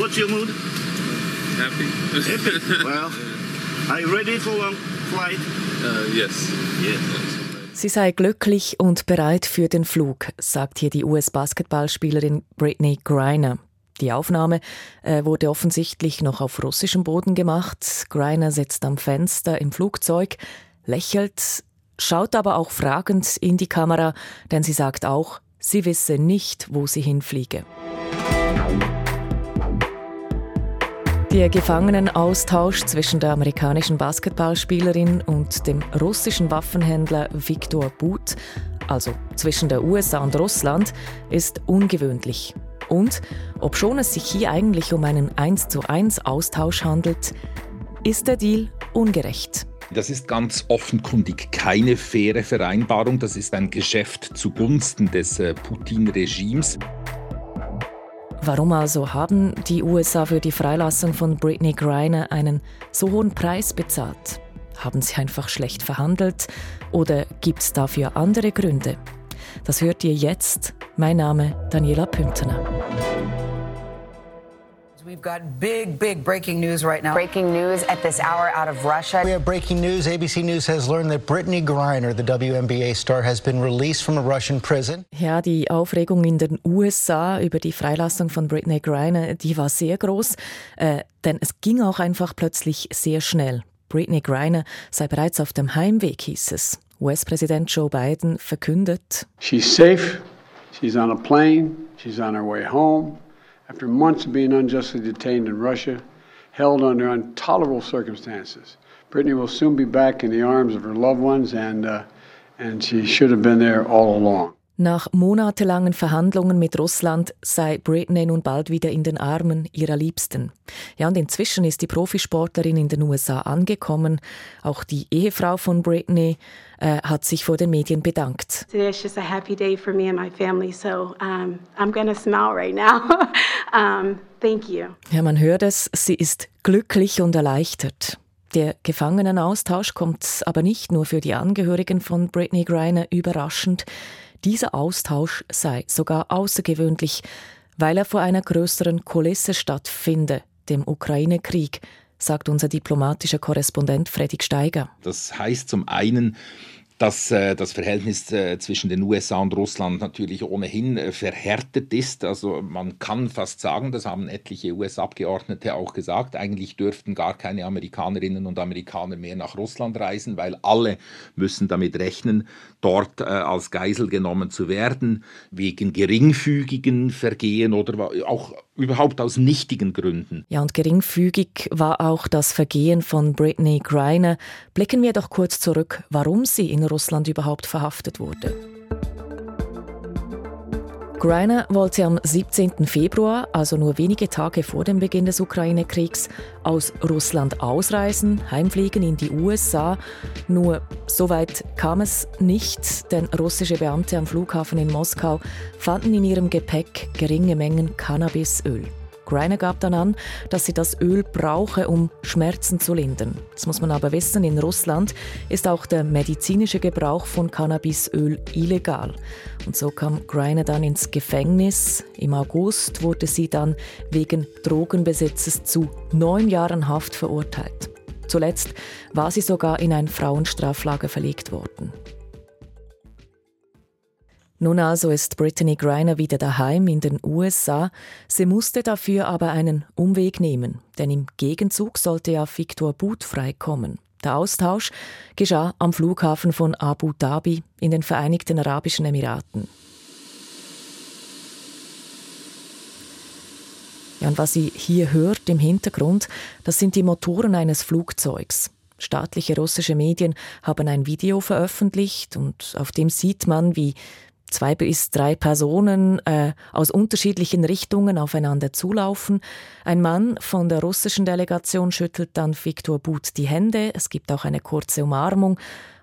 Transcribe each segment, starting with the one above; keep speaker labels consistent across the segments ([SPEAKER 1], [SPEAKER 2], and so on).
[SPEAKER 1] What's your mood?
[SPEAKER 2] Happy?
[SPEAKER 1] Happy. well, are you ready for long flight?
[SPEAKER 2] Uh, yes.
[SPEAKER 1] Yes.
[SPEAKER 3] Sie sei glücklich und bereit für den Flug, sagt hier die US-Basketballspielerin Britney Griner. Die Aufnahme äh, wurde offensichtlich noch auf russischem Boden gemacht. Griner sitzt am Fenster im Flugzeug, lächelt, schaut aber auch fragend in die Kamera, denn sie sagt auch, sie wisse nicht, wo sie hinfliege. Der Gefangenenaustausch zwischen der amerikanischen Basketballspielerin und dem russischen Waffenhändler Viktor But, also zwischen der USA und Russland, ist ungewöhnlich. Und obschon es sich hier eigentlich um einen 1 zu 1 Austausch handelt, ist der Deal ungerecht.
[SPEAKER 4] Das ist ganz offenkundig keine faire Vereinbarung. Das ist ein Geschäft zugunsten des äh, Putin-Regimes.
[SPEAKER 3] Warum also haben die USA für die Freilassung von Britney Griner einen so hohen Preis bezahlt? Haben sie einfach schlecht verhandelt oder gibt es dafür andere Gründe? Das hört ihr jetzt. Mein Name Daniela Püntener.
[SPEAKER 5] We've got big, big breaking news right now.
[SPEAKER 6] Breaking news at this hour out of Russia.
[SPEAKER 7] We have breaking news. ABC News has learned that Brittany Griner, the WNBA star, has been released from a Russian prison.
[SPEAKER 3] Ja, die Aufregung in den USA über die Freilassung von Brittany Griner, die war sehr groß, äh, denn es ging auch einfach plötzlich sehr schnell. Brittany Griner sei bereits auf dem Heimweg, hieß es. US-Präsident Joe Biden verkündet:
[SPEAKER 8] She's safe. She's on a plane. She's on her way home. After months of being unjustly detained in Russia, held under intolerable circumstances. Brittany will soon be back in the arms of her loved ones, and, uh, and she should have been there all along.
[SPEAKER 3] Nach monatelangen Verhandlungen mit Russland sei Britney nun bald wieder in den Armen ihrer Liebsten. Ja, und inzwischen ist die Profisportlerin in den USA angekommen. Auch die Ehefrau von Britney äh, hat sich vor den Medien bedankt.
[SPEAKER 9] Today is just a happy day for me and my family, so um, I'm gonna smile right now. um, thank you.
[SPEAKER 3] Ja, man hört es, sie ist glücklich und erleichtert. Der Gefangenenaustausch kommt aber nicht nur für die Angehörigen von Britney Griner überraschend. Dieser Austausch sei sogar außergewöhnlich, weil er vor einer größeren Kulisse stattfinde, dem Ukraine-Krieg, sagt unser diplomatischer Korrespondent Fredrik Steiger.
[SPEAKER 4] Das heißt zum einen, dass äh, das Verhältnis äh, zwischen den USA und Russland natürlich ohnehin äh, verhärtet ist. Also man kann fast sagen, das haben etliche US-Abgeordnete auch gesagt, eigentlich dürften gar keine Amerikanerinnen und Amerikaner mehr nach Russland reisen, weil alle müssen damit rechnen, dort äh, als Geisel genommen zu werden, wegen geringfügigen Vergehen oder auch überhaupt aus nichtigen Gründen.
[SPEAKER 3] Ja, und geringfügig war auch das Vergehen von Britney Griner. Blicken wir doch kurz zurück, warum sie in Russland überhaupt verhaftet wurde. Greiner wollte am 17. Februar, also nur wenige Tage vor dem Beginn des Ukraine-Kriegs, aus Russland ausreisen, heimfliegen in die USA. Nur so weit kam es nicht, denn russische Beamte am Flughafen in Moskau fanden in ihrem Gepäck geringe Mengen Cannabisöl. Greiner gab dann an, dass sie das Öl brauche, um Schmerzen zu lindern. Das muss man aber wissen, in Russland ist auch der medizinische Gebrauch von Cannabisöl illegal. Und so kam Greiner dann ins Gefängnis. Im August wurde sie dann wegen Drogenbesitzes zu neun Jahren Haft verurteilt. Zuletzt war sie sogar in ein Frauenstraflager verlegt worden. Nun also ist Brittany Griner wieder daheim in den USA. Sie musste dafür aber einen Umweg nehmen, denn im Gegenzug sollte ja Victor Boot freikommen. Der Austausch geschah am Flughafen von Abu Dhabi in den Vereinigten Arabischen Emiraten. Ja, und was sie hier hört im Hintergrund, das sind die Motoren eines Flugzeugs. Staatliche russische Medien haben ein Video veröffentlicht und auf dem sieht man, wie zwei bis drei Personen äh, aus unterschiedlichen Richtungen aufeinander zulaufen. Ein Mann von der russischen Delegation schüttelt dann Viktor But die Hände. Es gibt auch eine kurze Umarmung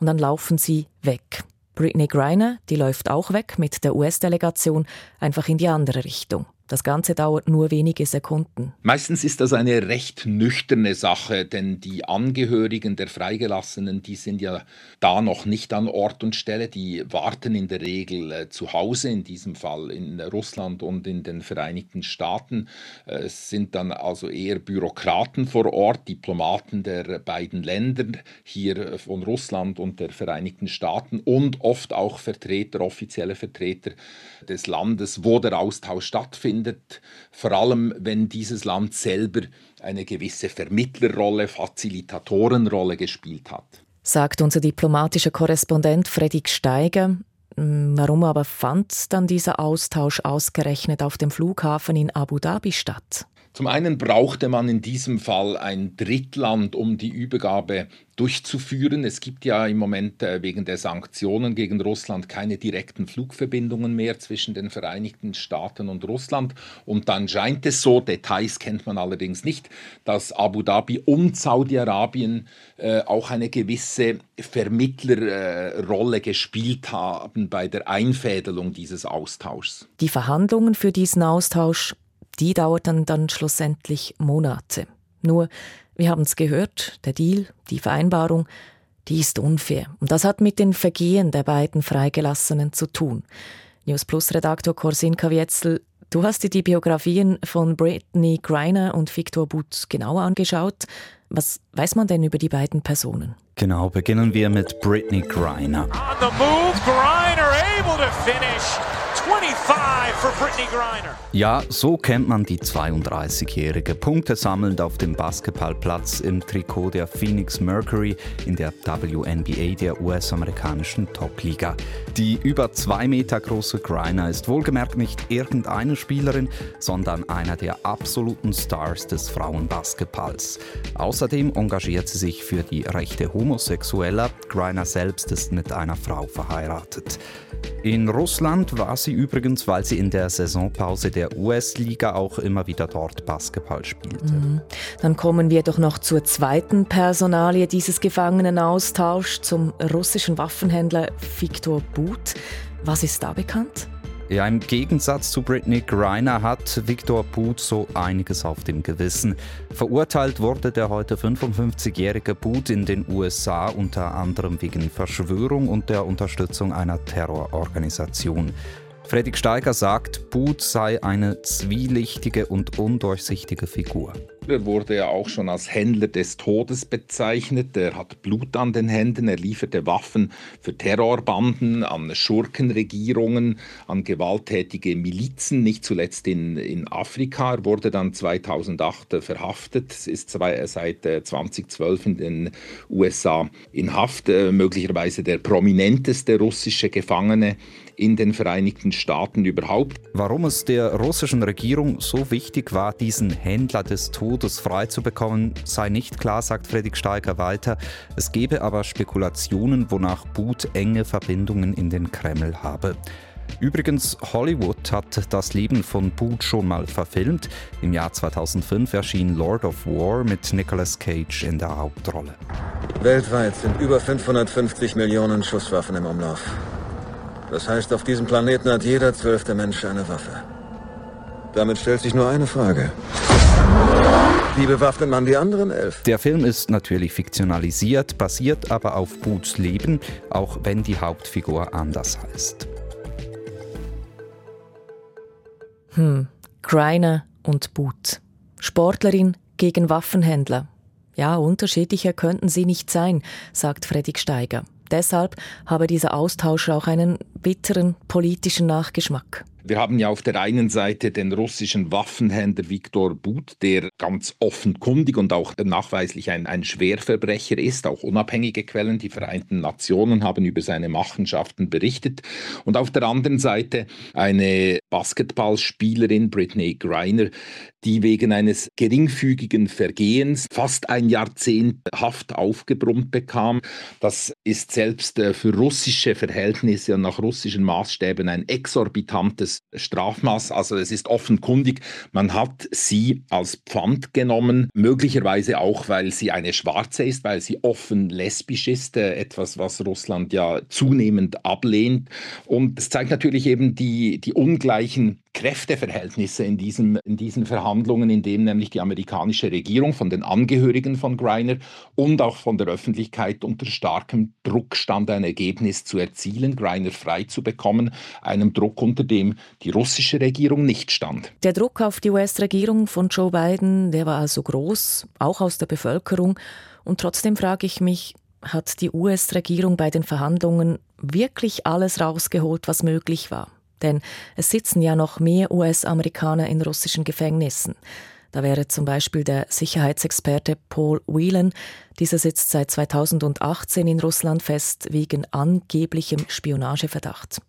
[SPEAKER 3] und dann laufen sie weg. Britney Griner, die läuft auch weg mit der US-Delegation einfach in die andere Richtung. Das Ganze dauert nur wenige Sekunden.
[SPEAKER 4] Meistens ist das eine recht nüchterne Sache, denn die Angehörigen der Freigelassenen, die sind ja da noch nicht an Ort und Stelle, die warten in der Regel äh, zu Hause, in diesem Fall in Russland und in den Vereinigten Staaten. Äh, es sind dann also eher Bürokraten vor Ort, Diplomaten der beiden Länder, hier von Russland und der Vereinigten Staaten und oft auch Vertreter, offizielle Vertreter des Landes, wo der Austausch stattfindet, vor allem wenn dieses Land selber eine gewisse Vermittlerrolle, Facilitatorenrolle gespielt hat.
[SPEAKER 3] Sagt unser diplomatischer Korrespondent Fredrik Steiger. Hm, warum aber fand dann dieser Austausch ausgerechnet auf dem Flughafen in Abu Dhabi statt?
[SPEAKER 4] Zum einen brauchte man in diesem Fall ein Drittland, um die Übergabe durchzuführen. Es gibt ja im Moment äh, wegen der Sanktionen gegen Russland keine direkten Flugverbindungen mehr zwischen den Vereinigten Staaten und Russland. Und dann scheint es so, Details kennt man allerdings nicht, dass Abu Dhabi und Saudi-Arabien äh, auch eine gewisse Vermittlerrolle äh, gespielt haben bei der Einfädelung dieses Austauschs.
[SPEAKER 3] Die Verhandlungen für diesen Austausch die dauerten dann schlussendlich Monate. Nur, wir haben es gehört, der Deal, die Vereinbarung, die ist unfair. Und das hat mit den Vergehen der beiden Freigelassenen zu tun. News Plus Redaktor Korsin Kavietzel, du hast dir die Biografien von Brittany Griner und Victor Butt genauer angeschaut. Was weiß man denn über die beiden Personen?
[SPEAKER 10] Genau, beginnen wir mit Brittany Griner. On the move, Griner able to finish. Ja, so kennt man die 32-jährige, Punkte sammelnd auf dem Basketballplatz im Trikot der Phoenix Mercury in der WNBA der US-amerikanischen Top-Liga. Die über zwei Meter große Griner ist wohlgemerkt nicht irgendeine Spielerin, sondern einer der absoluten Stars des Frauenbasketballs. Außerdem engagiert sie sich für die Rechte Homosexueller. Griner selbst ist mit einer Frau verheiratet. In Russland war sie übrigens, weil sie in der Saisonpause der US-Liga auch immer wieder dort Basketball spielte. Mhm.
[SPEAKER 3] Dann kommen wir doch noch zur zweiten Personalie dieses Gefangenenaustauschs, zum russischen Waffenhändler Viktor But. Was ist da bekannt?
[SPEAKER 10] Ja, im Gegensatz zu Britney Griner hat Victor Booth so einiges auf dem Gewissen. Verurteilt wurde der heute 55-jährige Booth in den USA unter anderem wegen Verschwörung und der Unterstützung einer Terrororganisation. Fredrik Steiger sagt, Booth sei eine zwielichtige und undurchsichtige Figur.
[SPEAKER 4] Er wurde ja auch schon als Händler des Todes bezeichnet. Er hat Blut an den Händen, er lieferte Waffen für Terrorbanden, an Schurkenregierungen, an gewalttätige Milizen, nicht zuletzt in, in Afrika. Er wurde dann 2008 verhaftet, ist zwei, seit 2012 äh, in den USA in Haft, äh, möglicherweise der prominenteste russische Gefangene in den Vereinigten Staaten überhaupt.
[SPEAKER 10] Warum es der russischen Regierung so wichtig war, diesen Händler des Todes Todes freizubekommen, sei nicht klar, sagt Fredrik Steiger weiter. Es gebe aber Spekulationen, wonach Boot enge Verbindungen in den Kreml habe. Übrigens, Hollywood hat das Leben von Boot schon mal verfilmt. Im Jahr 2005 erschien Lord of War mit Nicolas Cage in der Hauptrolle.
[SPEAKER 11] Weltweit sind über 550 Millionen Schusswaffen im Umlauf. Das heißt, auf diesem Planeten hat jeder zwölfte Mensch eine Waffe. Damit stellt sich nur eine Frage. Wie bewaffnet man die anderen elf?
[SPEAKER 10] Der Film ist natürlich fiktionalisiert, basiert aber auf Boots Leben, auch wenn die Hauptfigur anders heißt.
[SPEAKER 3] Hm, Greiner und Boot. Sportlerin gegen Waffenhändler. Ja, unterschiedlicher könnten sie nicht sein, sagt Fredrik Steiger. Deshalb habe dieser Austausch auch einen bitteren politischen Nachgeschmack.
[SPEAKER 4] Wir haben ja auf der einen Seite den russischen Waffenhändler Viktor But, der ganz offenkundig und auch nachweislich ein, ein Schwerverbrecher ist. Auch unabhängige Quellen, die Vereinten Nationen, haben über seine Machenschaften berichtet. Und auf der anderen Seite eine Basketballspielerin, Britney Griner, die wegen eines geringfügigen Vergehens fast ein Jahrzehnt Haft aufgebrummt bekam. Das ist selbst äh, für russische Verhältnisse und nach russischen Maßstäben ein exorbitantes Strafmaß. Also es ist offenkundig, man hat sie als Pfand genommen, möglicherweise auch, weil sie eine Schwarze ist, weil sie offen lesbisch ist, äh, etwas, was Russland ja zunehmend ablehnt. Und es zeigt natürlich eben die, die ungleichen Kräfteverhältnisse in, diesem, in diesen Verhandlungen, in denen nämlich die amerikanische Regierung von den Angehörigen von Greiner und auch von der Öffentlichkeit unter starkem Druck stand, ein Ergebnis zu erzielen, Greiner frei zu bekommen, einem Druck, unter dem die russische Regierung nicht stand.
[SPEAKER 3] Der Druck auf die US-Regierung von Joe Biden, der war also groß, auch aus der Bevölkerung. Und trotzdem frage ich mich, hat die US-Regierung bei den Verhandlungen wirklich alles rausgeholt, was möglich war? Denn es sitzen ja noch mehr US-Amerikaner in russischen Gefängnissen. Da wäre zum Beispiel der Sicherheitsexperte Paul Whelan. Dieser sitzt seit 2018 in Russland fest wegen angeblichem Spionageverdacht.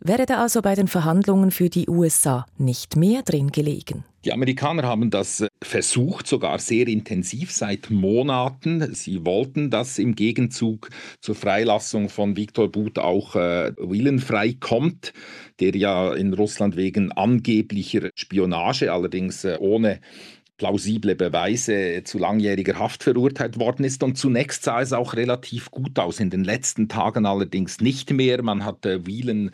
[SPEAKER 3] Wäre da also bei den Verhandlungen für die USA nicht mehr drin gelegen?
[SPEAKER 4] Die Amerikaner haben das äh, versucht, sogar sehr intensiv seit Monaten. Sie wollten, dass im Gegenzug zur Freilassung von Viktor Buth auch äh, Willen freikommt, der ja in Russland wegen angeblicher Spionage, allerdings äh, ohne plausible Beweise zu langjähriger Haft verurteilt worden ist. Und zunächst sah es auch relativ gut aus, in den letzten Tagen allerdings nicht mehr. Man hatte Whelan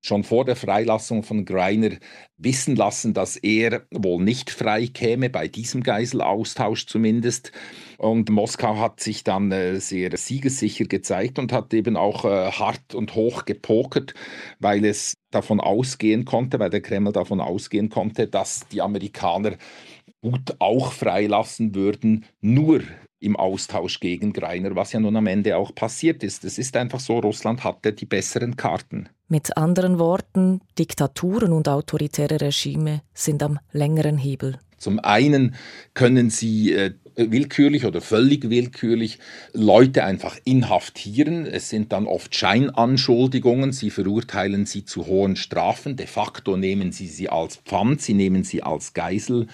[SPEAKER 4] schon vor der Freilassung von Greiner wissen lassen, dass er wohl nicht frei käme, bei diesem Geiselaustausch zumindest. Und Moskau hat sich dann äh, sehr siegessicher gezeigt und hat eben auch äh, hart und hoch gepokert, weil es davon ausgehen konnte, weil der Kreml davon ausgehen konnte, dass die Amerikaner gut auch freilassen würden, nur im Austausch gegen Greiner, was ja nun am Ende auch passiert ist. Es ist einfach so, Russland hatte die besseren Karten.
[SPEAKER 3] Mit anderen Worten, Diktaturen und autoritäre Regime sind am längeren Hebel.
[SPEAKER 4] Zum einen können sie äh, willkürlich oder völlig willkürlich Leute einfach inhaftieren. Es sind dann oft Scheinanschuldigungen. Sie verurteilen sie zu hohen Strafen. De facto nehmen sie sie als Pfand, sie nehmen sie als Geisel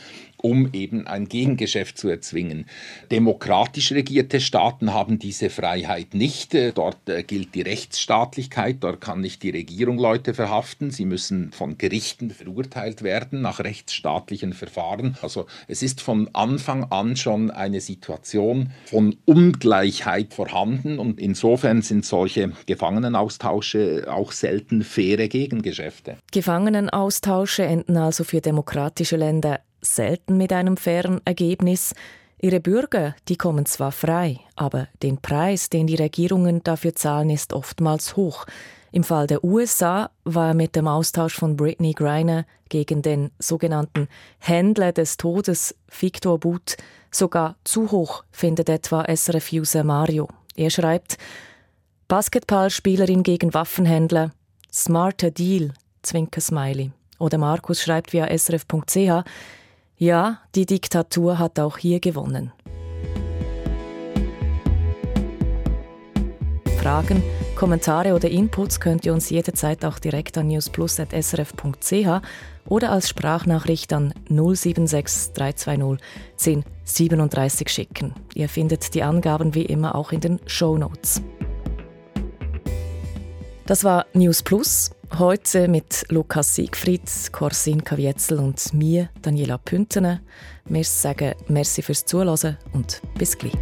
[SPEAKER 4] um eben ein Gegengeschäft zu erzwingen. Demokratisch regierte Staaten haben diese Freiheit nicht. Äh, dort äh, gilt die Rechtsstaatlichkeit, dort kann nicht die Regierung Leute verhaften. Sie müssen von Gerichten verurteilt werden nach rechtsstaatlichen Verfahren. Also es ist von Anfang an schon eine Situation von Ungleichheit vorhanden und insofern sind solche Gefangenenaustausche auch selten faire Gegengeschäfte.
[SPEAKER 3] Gefangenenaustausche enden also für demokratische Länder selten mit einem fairen Ergebnis. Ihre Bürger, die kommen zwar frei, aber den Preis, den die Regierungen dafür zahlen, ist oftmals hoch. Im Fall der USA war mit dem Austausch von Britney Griner gegen den sogenannten Händler des Todes, Victor Butt, sogar zu hoch, findet etwa SRF-User Mario. Er schreibt, Basketballspielerin gegen Waffenhändler, smarter Deal, Zwinker Smiley. Oder Markus schreibt via srf.ch, ja, die Diktatur hat auch hier gewonnen. Fragen, Kommentare oder Inputs könnt ihr uns jederzeit auch direkt an newsplus.srf.ch oder als Sprachnachricht an 076 320 1037 schicken. Ihr findet die Angaben wie immer auch in den Show Notes. Das war News Plus. Heute mit Lukas Siegfried, Corsin Kavietzel und mir, Daniela Püntene. Wir sagen merci fürs Zuhören und bis gleich.